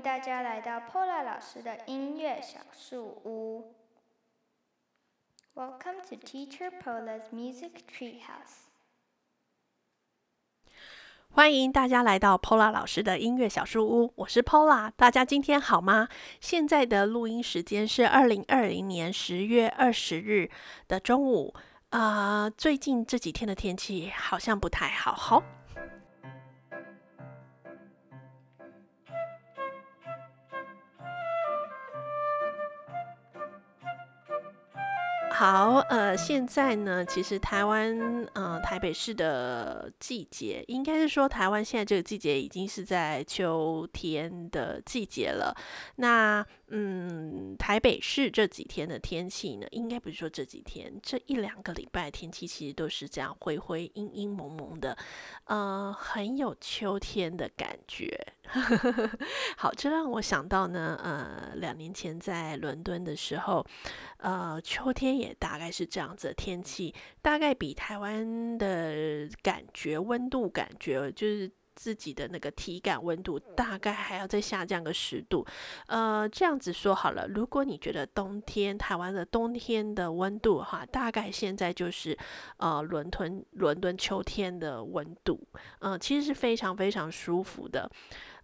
迎大家来到 Pola 老师的音乐小树屋。Welcome to Teacher Pola's Music Treehouse。欢迎大家来到 Pola 老师的音乐小树屋，我是 Pola，大家今天好吗？现在的录音时间是二零二零年十月二十日的中午。啊、最近这几天的天气好像不太好，好。好，呃，现在呢，其实台湾，呃，台北市的季节，应该是说台湾现在这个季节已经是在秋天的季节了。那，嗯，台北市这几天的天气呢，应该不是说这几天，这一两个礼拜天气其实都是这样灰灰、阴阴蒙蒙的，呃，很有秋天的感觉。好，这让我想到呢，呃，两年前在伦敦的时候，呃，秋天也大概是这样子的天气，大概比台湾的感觉温度感觉就是。自己的那个体感温度大概还要再下降个十度，呃，这样子说好了。如果你觉得冬天台湾的冬天的温度哈，大概现在就是呃伦敦伦敦秋天的温度，呃，其实是非常非常舒服的。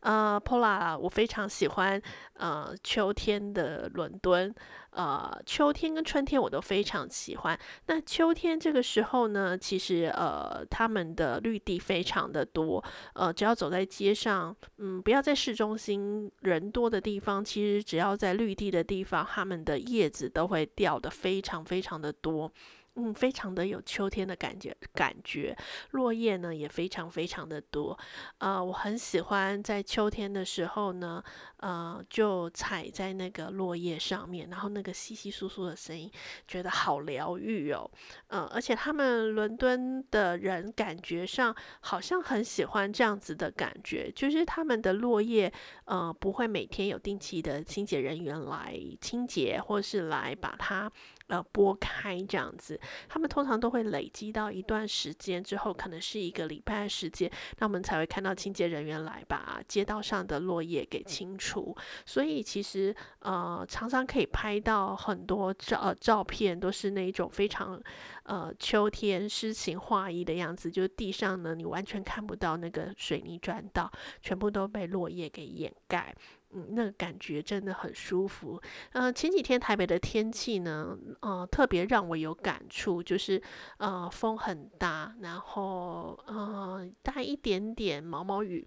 呃，Pola，我非常喜欢呃秋天的伦敦，呃，秋天跟春天我都非常喜欢。那秋天这个时候呢，其实呃他们的绿地非常的多，呃，只要走在街上，嗯，不要在市中心人多的地方，其实只要在绿地的地方，他们的叶子都会掉的非常非常的多。嗯，非常的有秋天的感觉，感觉落叶呢也非常非常的多，呃，我很喜欢在秋天的时候呢，呃，就踩在那个落叶上面，然后那个稀稀疏疏的声音，觉得好疗愈哦，呃，而且他们伦敦的人感觉上好像很喜欢这样子的感觉，就是他们的落叶，呃，不会每天有定期的清洁人员来清洁，或是来把它。呃，拨开这样子，他们通常都会累积到一段时间之后，可能是一个礼拜的时间，那我们才会看到清洁人员来把街道上的落叶给清除。所以其实呃，常常可以拍到很多照呃照片，都是那种非常呃秋天诗情画意的样子，就是地上呢，你完全看不到那个水泥砖道，全部都被落叶给掩盖。嗯，那个感觉真的很舒服。呃，前几天台北的天气呢，呃，特别让我有感触，就是呃，风很大，然后呃，带一点点毛毛雨，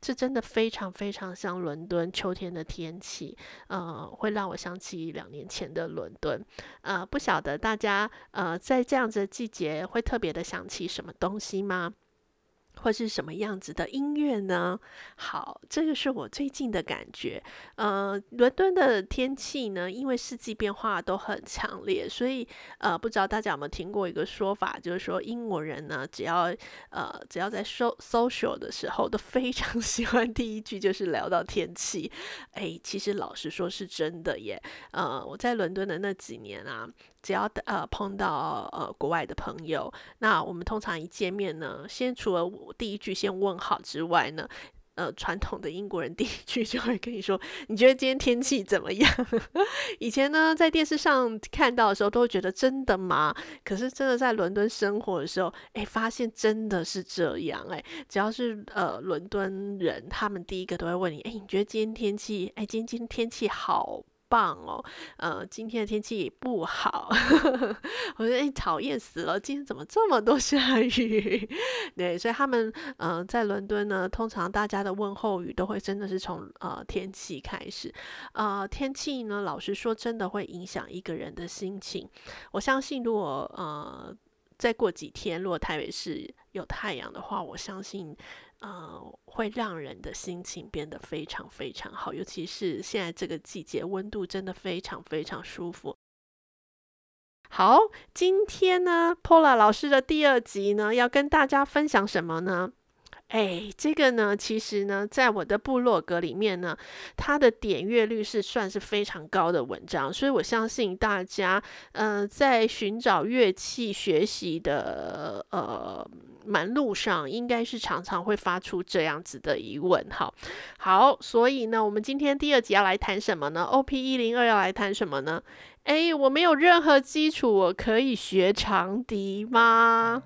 这真的非常非常像伦敦秋天的天气，呃，会让我想起两年前的伦敦。呃，不晓得大家呃，在这样子的季节会特别的想起什么东西吗？或是什么样子的音乐呢？好，这个是我最近的感觉。呃，伦敦的天气呢，因为四季变化都很强烈，所以呃，不知道大家有没有听过一个说法，就是说英国人呢，只要呃只要在 so social 的时候，都非常 喜欢第一句就是聊到天气。哎，其实老实说是真的耶。呃，我在伦敦的那几年啊。只要呃碰到呃国外的朋友，那我们通常一见面呢，先除了我第一句先问好之外呢，呃传统的英国人第一句就会跟你说，你觉得今天天气怎么样？以前呢在电视上看到的时候都会觉得真的吗？可是真的在伦敦生活的时候，哎，发现真的是这样哎，只要是呃伦敦人，他们第一个都会问你，哎，你觉得今天天气？哎，今天今天天气好棒哦，呃，今天的天气不好，我觉得哎，讨厌死了，今天怎么这么多下雨？对，所以他们呃在伦敦呢，通常大家的问候语都会真的是从呃天气开始，呃，天气呢，老实说，真的会影响一个人的心情。我相信，如果呃再过几天，如果台北市有太阳的话，我相信。呃，会让人的心情变得非常非常好，尤其是现在这个季节，温度真的非常非常舒服。好，今天呢，Pola 老师的第二集呢，要跟大家分享什么呢？哎，这个呢，其实呢，在我的部落格里面呢，它的点阅率是算是非常高的文章，所以我相信大家，呃，在寻找乐器学习的呃门路上，应该是常常会发出这样子的疑问。好，好，所以呢，我们今天第二集要来谈什么呢？OP 一零二要来谈什么呢？诶，我没有任何基础，我可以学长笛吗？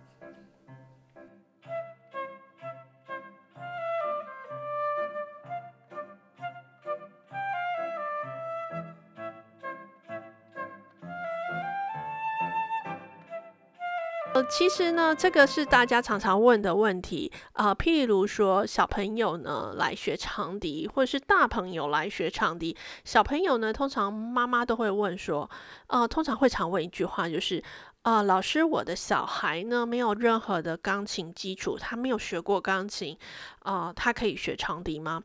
呃，其实呢，这个是大家常常问的问题啊。呃，譬如说，小朋友呢来学长笛，或者是大朋友来学长笛。小朋友呢，通常妈妈都会问说，呃，通常会常问一句话，就是。啊、呃，老师，我的小孩呢，没有任何的钢琴基础，他没有学过钢琴，啊、呃，他可以学长笛吗？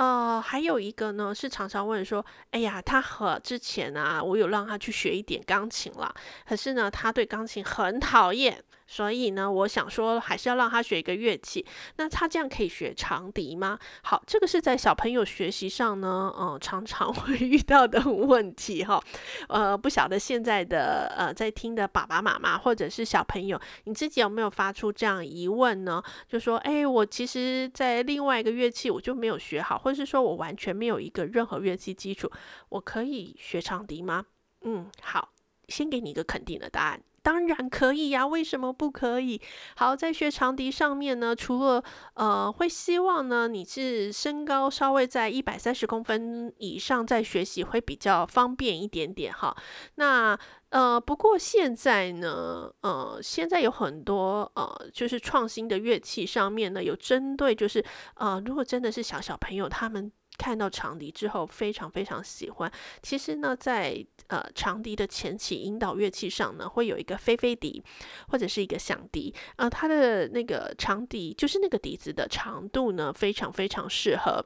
呃，还有一个呢，是常常问说，哎呀，他和之前啊，我有让他去学一点钢琴啦，可是呢，他对钢琴很讨厌。所以呢，我想说，还是要让他学一个乐器。那他这样可以学长笛吗？好，这个是在小朋友学习上呢，嗯、常常 会遇到的问题哈。呃，不晓得现在的呃在听的爸爸妈妈或者是小朋友，你自己有没有发出这样疑问呢？就说，哎，我其实，在另外一个乐器我就没有学好，或就是说我完全没有一个任何乐器基础，我可以学长笛吗？嗯，好，先给你一个肯定的答案。当然可以呀，为什么不可以？好，在学长笛上面呢，除了呃，会希望呢，你是身高稍微在一百三十公分以上，在学习会比较方便一点点哈。那呃，不过现在呢，呃，现在有很多呃，就是创新的乐器上面呢，有针对就是呃，如果真的是小小朋友他们。看到长笛之后，非常非常喜欢。其实呢，在呃长笛的前期引导乐器上呢，会有一个飞飞笛或者是一个响笛。呃，它的那个长笛就是那个笛子的长度呢，非常非常适合，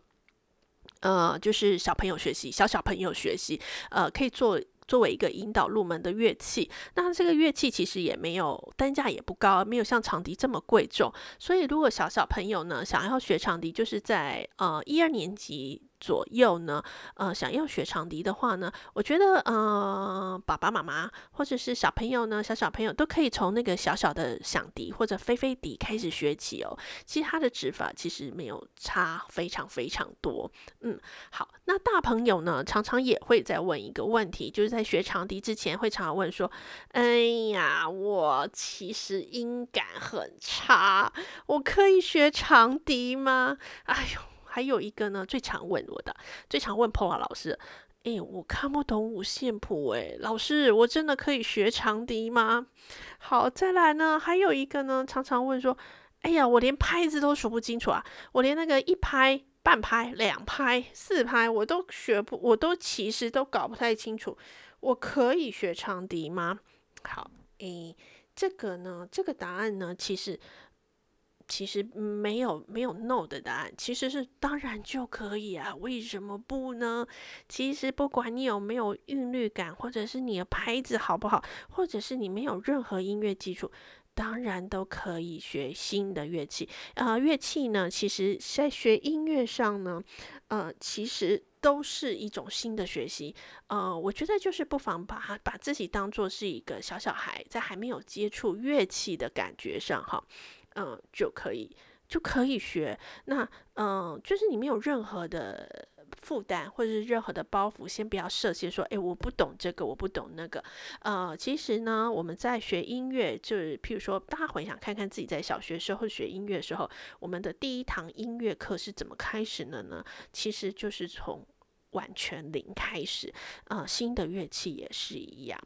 呃，就是小朋友学习，小小朋友学习，呃，可以做。作为一个引导入门的乐器，那这个乐器其实也没有单价也不高，没有像长笛这么贵重。所以如果小小朋友呢，想要学长笛，就是在呃一二年级。左右呢，呃，想要学长笛的话呢，我觉得，呃，爸爸妈妈或者是小朋友呢，小小朋友都可以从那个小小的响笛或者飞飞笛开始学起哦。其实它的指法其实没有差非常非常多。嗯，好，那大朋友呢，常常也会在问一个问题，就是在学长笛之前会常常问说：“哎呀，我其实音感很差，我可以学长笛吗？”哎呦。还有一个呢，最常问我的，最常问 Pola 老师，诶，我看不懂五线谱，诶，老师，我真的可以学长笛吗？好，再来呢，还有一个呢，常常问说，哎呀，我连拍子都数不清楚啊，我连那个一拍、半拍、两拍、四拍，我都学不，我都其实都搞不太清楚，我可以学长笛吗？好，诶，这个呢，这个答案呢，其实。其实没有没有 no 的答案，其实是当然就可以啊，为什么不呢？其实不管你有没有韵律感，或者是你的拍子好不好，或者是你没有任何音乐基础，当然都可以学新的乐器。呃，乐器呢，其实在学音乐上呢，呃，其实都是一种新的学习。呃，我觉得就是不妨把把自己当做是一个小小孩，在还没有接触乐器的感觉上，哈。嗯，就可以就可以学。那嗯，就是你没有任何的负担或者是任何的包袱，先不要设限，说，诶，我不懂这个，我不懂那个。呃，其实呢，我们在学音乐，就是譬如说，大家回想看看自己在小学时候学音乐的时候，我们的第一堂音乐课是怎么开始的呢？其实就是从。完全零开始，呃，新的乐器也是一样，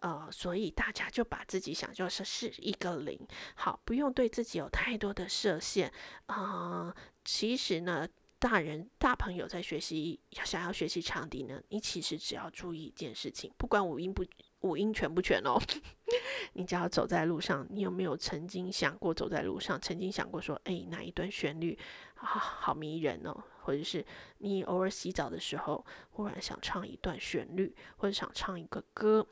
呃，所以大家就把自己想就是是一个零，好，不用对自己有太多的设限，啊、呃，其实呢，大人大朋友在学习想要学习长笛呢，你其实只要注意一件事情，不管五音不五音全不全哦，你只要走在路上，你有没有曾经想过走在路上，曾经想过说，哎，哪一段旋律啊，好迷人哦。或者是你偶尔洗澡的时候，忽然想唱一段旋律，或者想唱一个歌，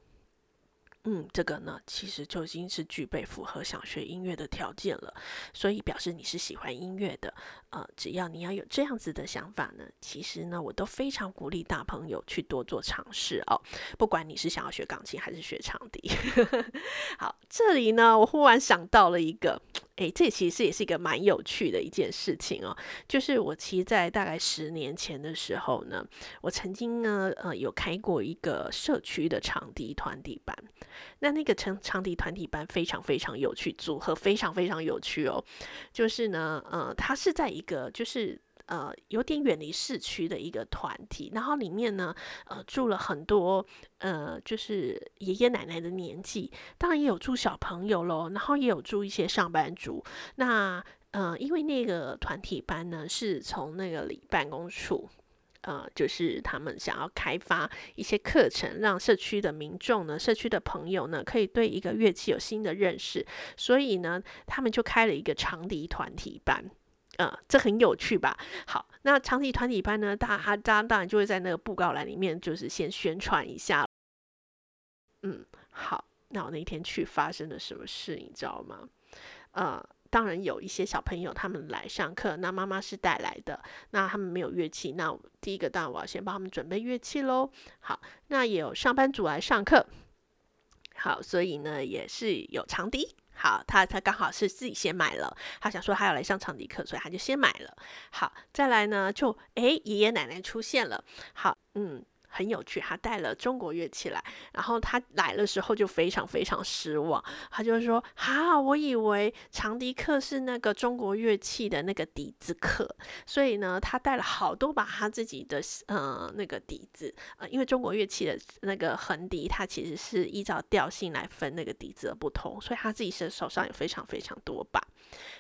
嗯，这个呢，其实就已经是具备符合想学音乐的条件了，所以表示你是喜欢音乐的。呃，只要你要有这样子的想法呢，其实呢，我都非常鼓励大朋友去多做尝试哦。不管你是想要学钢琴还是学长笛。好，这里呢，我忽然想到了一个，诶，这其实也是一个蛮有趣的一件事情哦。就是我其实，在大概十年前的时候呢，我曾经呢，呃，有开过一个社区的长笛团体班。那那个成长笛团体班非常非常有趣，组合非常非常有趣哦。就是呢，呃，它是在一个就是呃有点远离市区的一个团体，然后里面呢，呃，住了很多呃就是爷爷奶奶的年纪，当然也有住小朋友喽，然后也有住一些上班族。那呃，因为那个团体班呢，是从那个里办公处。呃，就是他们想要开发一些课程，让社区的民众呢、社区的朋友呢，可以对一个乐器有新的认识。所以呢，他们就开了一个长笛团体班。呃，这很有趣吧？好，那长笛团体班呢，大家当然就会在那个布告栏里面，就是先宣传一下。嗯，好，那我那天去发生了什么事，你知道吗？呃。当然有一些小朋友他们来上课，那妈妈是带来的，那他们没有乐器，那第一个当然我要先帮他们准备乐器喽。好，那也有上班族来上课，好，所以呢也是有长笛。好，他他刚好是自己先买了，他想说他要来上长笛课，所以他就先买了。好，再来呢就诶爷爷奶奶出现了。好，嗯。很有趣，他带了中国乐器来，然后他来的时候就非常非常失望，他就说：“哈，我以为长笛课是那个中国乐器的那个笛子课，所以呢，他带了好多把他自己的呃那个笛子，呃，因为中国乐器的那个横笛，它其实是依照调性来分那个笛子的不同，所以他自己是手上有非常非常多把。”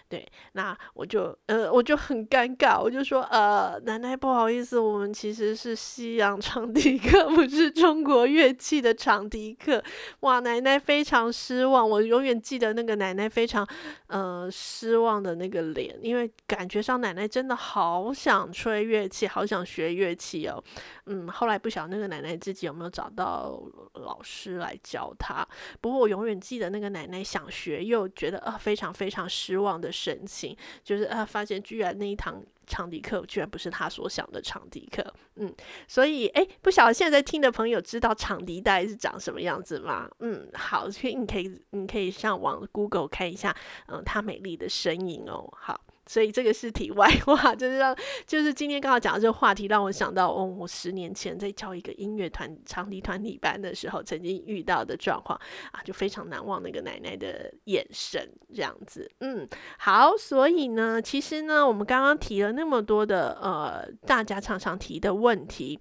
对，那我就呃，我就很尴尬，我就说呃，奶奶不好意思，我们其实是西洋长笛课，不是中国乐器的长笛课。哇，奶奶非常失望，我永远记得那个奶奶非常呃失望的那个脸，因为感觉上奶奶真的好想吹乐器，好想学乐器哦。嗯，后来不晓得那个奶奶自己有没有找到老师来教她，不过我永远记得那个奶奶想学又觉得呃非常非常失望的神情，就是啊，发现居然那一堂场地课居然不是他所想的场地课，嗯，所以诶，不晓得现在听的朋友知道长笛带是长什么样子吗？嗯，好，所以你可以你可以上网 Google 看一下，嗯，它美丽的身影哦，好。所以这个是题外话，就是让，就是今天刚好讲的这个话题，让我想到，哦，我十年前在教一个音乐团长笛团体班的时候，曾经遇到的状况啊，就非常难忘那个奶奶的眼神，这样子，嗯，好，所以呢，其实呢，我们刚刚提了那么多的，呃，大家常常提的问题。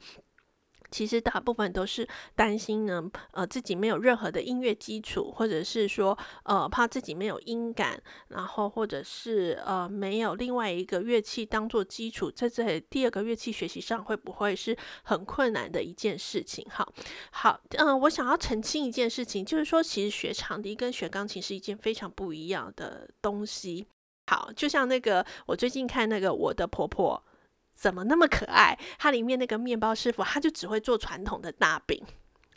其实大部分都是担心呢，呃，自己没有任何的音乐基础，或者是说，呃，怕自己没有音感，然后或者是呃，没有另外一个乐器当做基础，在这第二个乐器学习上会不会是很困难的一件事情？好，好，嗯、我想要澄清一件事情，就是说，其实学长笛跟学钢琴是一件非常不一样的东西。好，就像那个我最近看那个我的婆婆。怎么那么可爱？它里面那个面包师傅，他就只会做传统的大饼。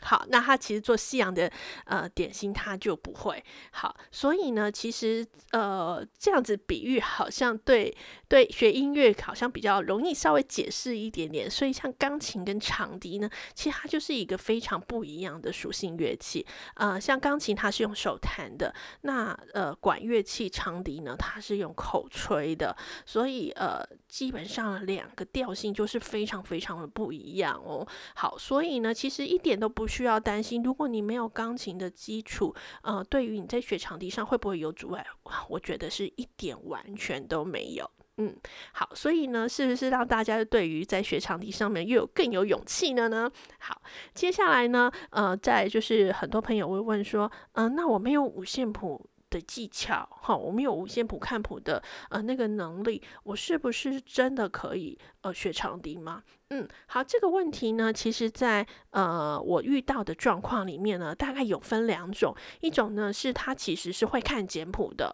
好，那他其实做西洋的呃点心，他就不会。好，所以呢，其实呃这样子比喻好像对对学音乐好像比较容易稍微解释一点点。所以像钢琴跟长笛呢，其实它就是一个非常不一样的属性乐器。呃，像钢琴它是用手弹的，那呃管乐器长笛呢，它是用口吹的。所以呃基本上两个调性就是非常非常的不一样哦。好，所以呢，其实一点都不。不需要担心，如果你没有钢琴的基础，呃，对于你在学长笛上会不会有阻碍？我觉得是一点完全都没有。嗯，好，所以呢，是不是让大家对于在学长笛上面又有更有勇气了呢？好，接下来呢，呃，再就是很多朋友会问说，嗯、那我没有五线谱的技巧，哈，我没有五线谱看谱的呃那个能力，我是不是真的可以呃学长笛吗？嗯，好，这个问题呢，其实在呃我遇到的状况里面呢，大概有分两种，一种呢是他其实是会看简谱的。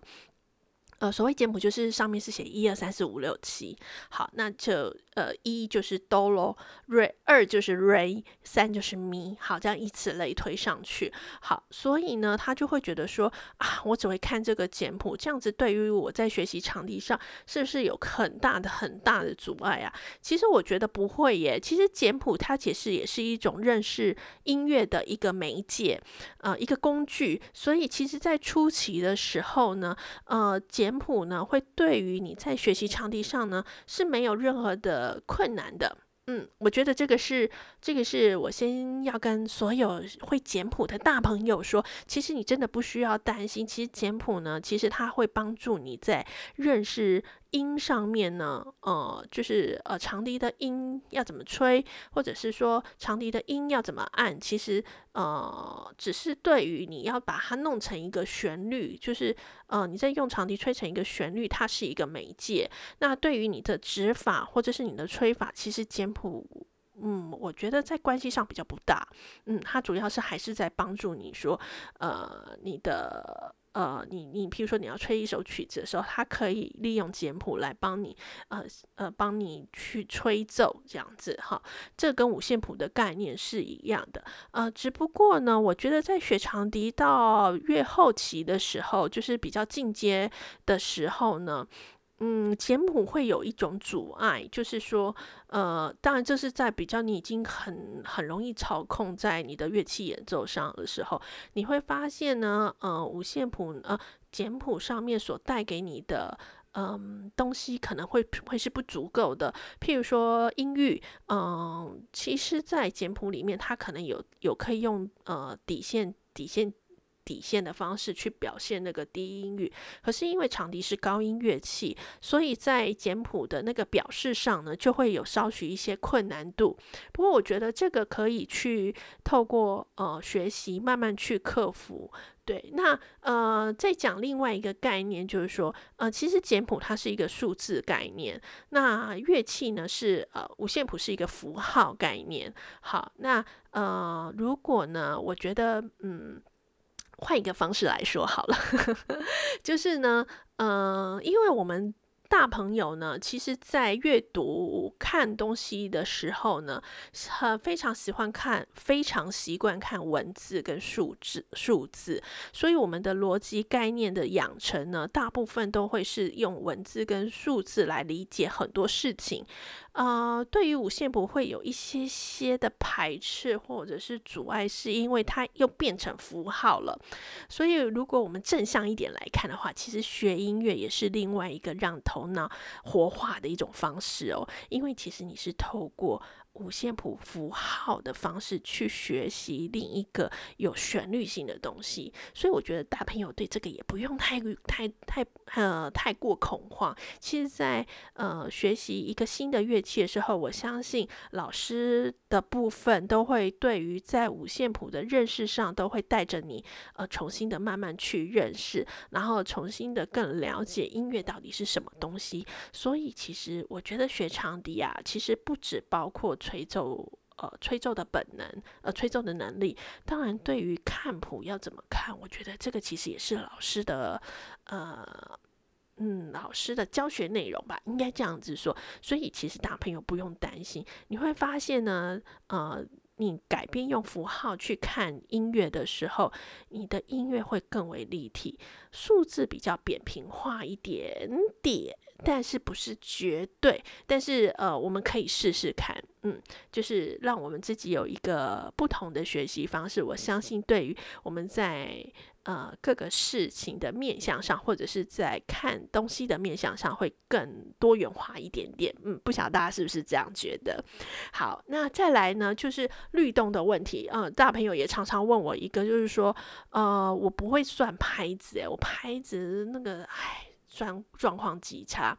呃，所谓简谱就是上面是写一二三四五六七，好，那就呃一就是哆咯瑞，二就是瑞，三就是咪，好，这样以此类推上去，好，所以呢，他就会觉得说啊，我只会看这个简谱，这样子对于我在学习场地上是不是有很大的很大的阻碍啊？其实我觉得不会耶，其实简谱它其实也是一种认识音乐的一个媒介，呃，一个工具，所以其实在初期的时候呢，呃，简简谱呢，会对于你在学习场地上呢是没有任何的困难的。嗯，我觉得这个是这个是我先要跟所有会简谱的大朋友说，其实你真的不需要担心。其实简谱呢，其实它会帮助你在认识音上面呢，呃，就是呃长笛的音要怎么吹，或者是说长笛的音要怎么按，其实呃只是对于你要把它弄成一个旋律，就是呃你在用长笛吹成一个旋律，它是一个媒介。那对于你的指法或者是你的吹法，其实简谱，嗯，我觉得在关系上比较不大。嗯，它主要是还是在帮助你说，呃，你的，呃，你你，譬如说你要吹一首曲子的时候，它可以利用简谱来帮你，呃呃，帮你去吹奏这样子哈。这跟五线谱的概念是一样的。呃，只不过呢，我觉得在学长笛到越后期的时候，就是比较进阶的时候呢。嗯，简谱会有一种阻碍，就是说，呃，当然这是在比较你已经很很容易操控在你的乐器演奏上的时候，你会发现呢，呃，五线谱呃简谱上面所带给你的嗯、东西可能会会是不足够的，譬如说音域，嗯、其实在简谱里面它可能有有可以用呃底线底线。底线的方式去表现那个低音域，可是因为长笛是高音乐器，所以在简谱的那个表示上呢，就会有稍许一些困难度。不过我觉得这个可以去透过呃学习慢慢去克服。对，那呃再讲另外一个概念，就是说呃其实简谱它是一个数字概念，那乐器呢是呃五线谱是一个符号概念。好，那呃如果呢，我觉得嗯。换一个方式来说好了，就是呢，嗯、因为我们。大朋友呢，其实，在阅读看东西的时候呢，很非常喜欢看，非常习惯看文字跟数字数字，所以我们的逻辑概念的养成呢，大部分都会是用文字跟数字来理解很多事情。呃，对于五线谱会有一些些的排斥或者是阻碍，是因为它又变成符号了。所以，如果我们正向一点来看的话，其实学音乐也是另外一个让头。头脑活化的一种方式哦，因为其实你是透过五线谱符号的方式去学习另一个有旋律性的东西，所以我觉得大朋友对这个也不用太太太呃太过恐慌。其实在，呃学习一个新的乐器的时候，我相信老师的部分都会对于在五线谱的认识上，都会带着你呃重新的慢慢去认识，然后重新的更了解音乐到底是什么东西。所以其实我觉得学长笛啊，其实不只包括。吹奏，呃，吹奏的本能，呃，吹奏的能力。当然，对于看谱要怎么看，我觉得这个其实也是老师的，呃，嗯，老师的教学内容吧，应该这样子说。所以，其实大朋友不用担心，你会发现呢，呃。你改变用符号去看音乐的时候，你的音乐会更为立体。数字比较扁平化一点点，但是不是绝对。但是呃，我们可以试试看，嗯，就是让我们自己有一个不同的学习方式。我相信，对于我们在。呃，各个事情的面向上，或者是在看东西的面向上，会更多元化一点点。嗯，不晓得大家是不是这样觉得？好，那再来呢，就是律动的问题。嗯、大朋友也常常问我一个，就是说，呃，我不会算拍子，诶，我拍子那个，唉，状状况极差。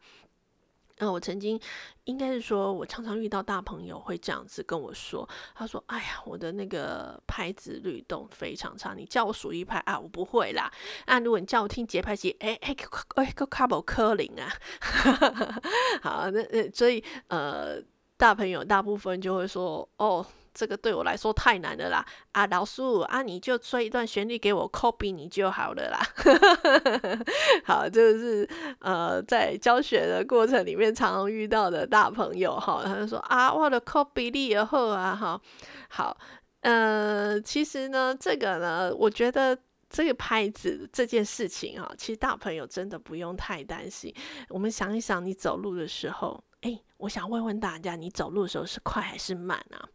那、我曾经应该是说，我常常遇到大朋友会这样子跟我说，他说：“哎呀，我的那个拍子律动非常差，你叫我数一拍啊，我不会啦。啊，如果你叫我听节拍器，哎哎，哎个卡宝科林啊，好，那那所以呃，大朋友大部分就会说，哦。”这个对我来说太难了啦。啊，老师啊，你就吹一段旋律给我 copy 你就好了啦。好，就是呃，在教学的过程里面常常遇到的大朋友哈，他就说啊，我的 copy 力也好啊，哈，好，呃，其实呢，这个呢，我觉得。这个拍子这件事情啊，其实大朋友真的不用太担心。我们想一想，你走路的时候，诶，我想问问大家，你走路的时候是快还是慢啊？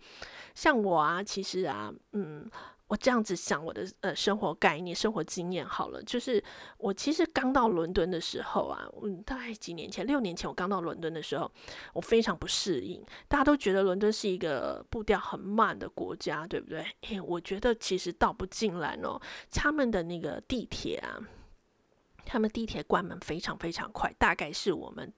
像我啊，其实啊，嗯。我这样子想我的呃生活概念、生活经验好了，就是我其实刚到伦敦的时候啊，嗯，大概几年前，六年前我刚到伦敦的时候，我非常不适应。大家都觉得伦敦是一个步调很慢的国家，对不对？诶，我觉得其实倒不尽然哦。他们的那个地铁啊，他们地铁关门非常非常快，大概是我们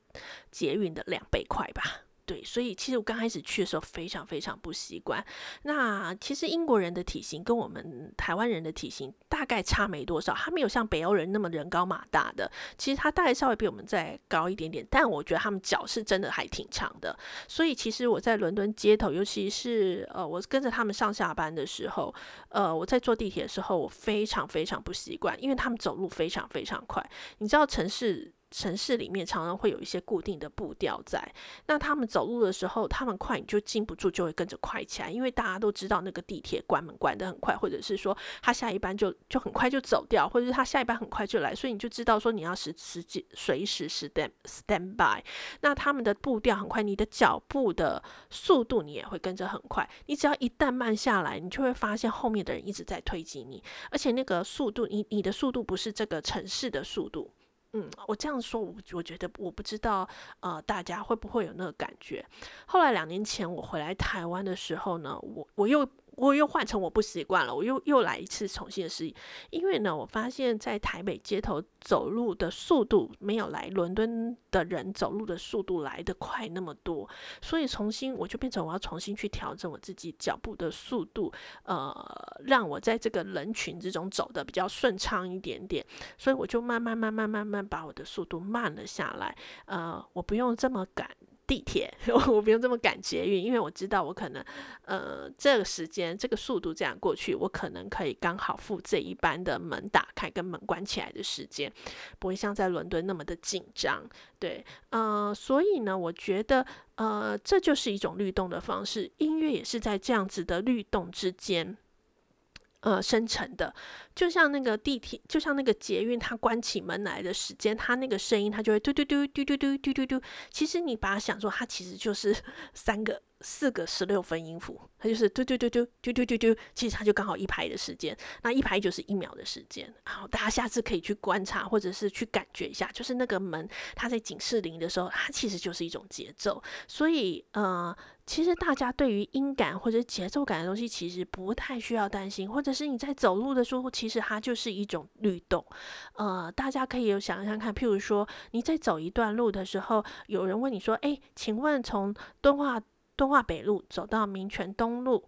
捷运的两倍快吧。对，所以其实我刚开始去的时候非常非常不习惯。那其实英国人的体型跟我们台湾人的体型大概差没多少，他没有像北欧人那么人高马大的。其实他大概稍微比我们再高一点点，但我觉得他们脚是真的还挺长的。所以其实我在伦敦街头，尤其是呃，我跟着他们上下班的时候，呃，我在坐地铁的时候，我非常非常不习惯，因为他们走路非常非常快。你知道城市。城市里面常常会有一些固定的步调在，那他们走路的时候，他们快你就禁不住就会跟着快起来，因为大家都知道那个地铁关门关得很快，或者是说他下一班就就很快就走掉，或者是他下一班很快就来，所以你就知道说你要时时随时 stand stand by。那他们的步调很快，你的脚步的速度你也会跟着很快。你只要一旦慢下来，你就会发现后面的人一直在推挤你，而且那个速度，你你的速度不是这个城市的速度。嗯，我这样说，我我觉得我不知道，呃，大家会不会有那个感觉？后来两年前我回来台湾的时候呢，我我又。我又换成我不习惯了，我又又来一次重新的适应，因为呢，我发现，在台北街头走路的速度没有来伦敦的人走路的速度来得快那么多，所以重新我就变成我要重新去调整我自己脚步的速度，呃，让我在这个人群之中走得比较顺畅一点点，所以我就慢慢慢慢慢慢把我的速度慢了下来，呃，我不用这么赶。地铁，我不用这么赶捷运，因为我知道我可能，呃，这个时间、这个速度这样过去，我可能可以刚好付这一班的门打开跟门关起来的时间，不会像在伦敦那么的紧张。对，呃，所以呢，我觉得，呃，这就是一种律动的方式，音乐也是在这样子的律动之间。呃，生成的，就像那个地铁，就像那个捷运，它关起门来的时间，它那个声音，它就会嘟嘟嘟嘟嘟嘟嘟嘟嘟。其实你把它想说，它其实就是 三个。四个十六分音符，它就是嘟嘟嘟嘟嘟嘟嘟嘟，其实它就刚好一拍的时间，那一拍就是一秒的时间。好，大家下次可以去观察，或者是去感觉一下，就是那个门它在警示铃的时候，它其实就是一种节奏。所以，呃，其实大家对于音感或者节奏感的东西，其实不太需要担心，或者是你在走路的时候，其实它就是一种律动。呃，大家可以有想象看，譬如说你在走一段路的时候，有人问你说：“诶，请问从敦化。”敦化北路走到民权东路，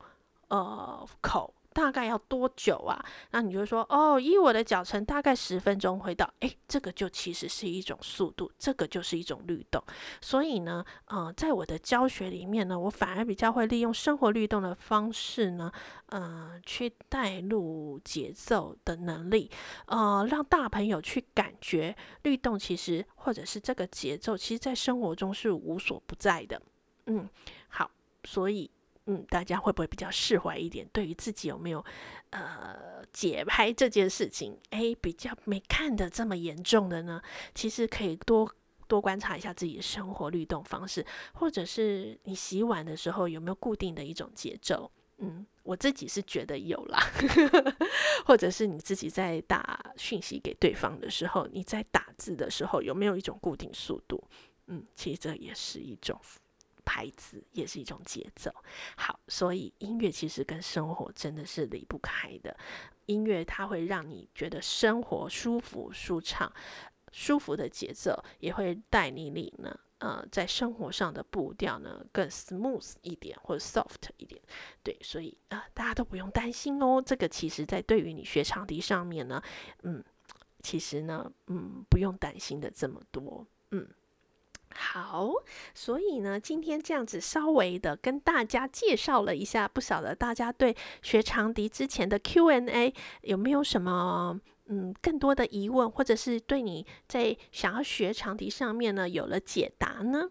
呃，口大概要多久啊？那你就说，哦，以我的脚程，大概十分钟会到。诶，这个就其实是一种速度，这个就是一种律动。所以呢，呃，在我的教学里面呢，我反而比较会利用生活律动的方式呢，呃，去带入节奏的能力，呃，让大朋友去感觉律动，其实或者是这个节奏，其实在生活中是无所不在的。嗯，所以嗯，大家会不会比较释怀一点？对于自己有没有呃解拍这件事情，诶，比较没看得这么严重的呢？其实可以多多观察一下自己的生活律动方式，或者是你洗碗的时候有没有固定的一种节奏？嗯，我自己是觉得有啦，或者是你自己在打讯息给对方的时候，你在打字的时候有没有一种固定速度？嗯，其实这也是一种。拍子也是一种节奏，好，所以音乐其实跟生活真的是离不开的。音乐它会让你觉得生活舒服、舒畅、舒服的节奏，也会带你你呢，呃，在生活上的步调呢更 smooth 一点或者 soft 一点。对，所以啊、呃，大家都不用担心哦。这个其实在对于你学长笛上面呢，嗯，其实呢，嗯，不用担心的这么多，嗯。好，所以呢，今天这样子稍微的跟大家介绍了一下，不晓得大家对学长笛之前的 Q&A 有没有什么？嗯，更多的疑问，或者是对你在想要学长笛上面呢，有了解答呢？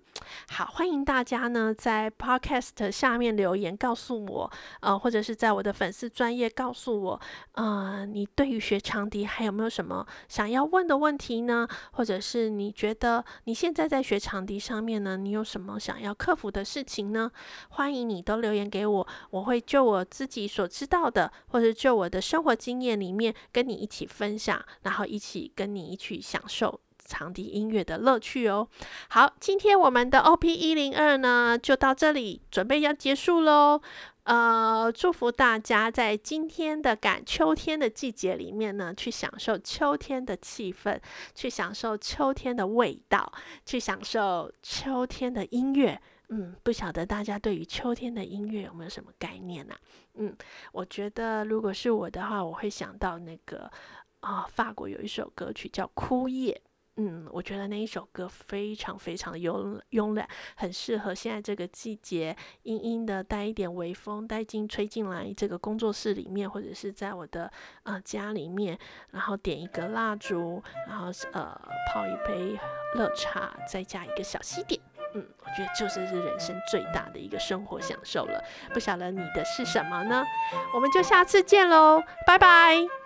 好，欢迎大家呢在 Podcast 下面留言告诉我，呃，或者是在我的粉丝专业告诉我，呃，你对于学长笛还有没有什么想要问的问题呢？或者是你觉得你现在在学长笛上面呢，你有什么想要克服的事情呢？欢迎你都留言给我，我会就我自己所知道的，或者就我的生活经验里面跟你一起分。分享，然后一起跟你一起享受长笛音乐的乐趣哦。好，今天我们的 OP 一零二呢，就到这里，准备要结束喽。呃，祝福大家在今天的赶秋天的季节里面呢，去享受秋天的气氛，去享受秋天的味道，去享受秋天的音乐。嗯，不晓得大家对于秋天的音乐有没有什么概念呢？嗯，我觉得如果是我的话，我会想到那个。啊，法国有一首歌曲叫《枯叶》，嗯，我觉得那一首歌非常非常的慵慵懒，很适合现在这个季节，阴阴的带一点微风带进吹进来这个工作室里面，或者是在我的呃家里面，然后点一个蜡烛，然后呃泡一杯热茶，再加一个小西点，嗯，我觉得就是是人生最大的一个生活享受了。不晓得你的是什么呢？我们就下次见喽，拜拜。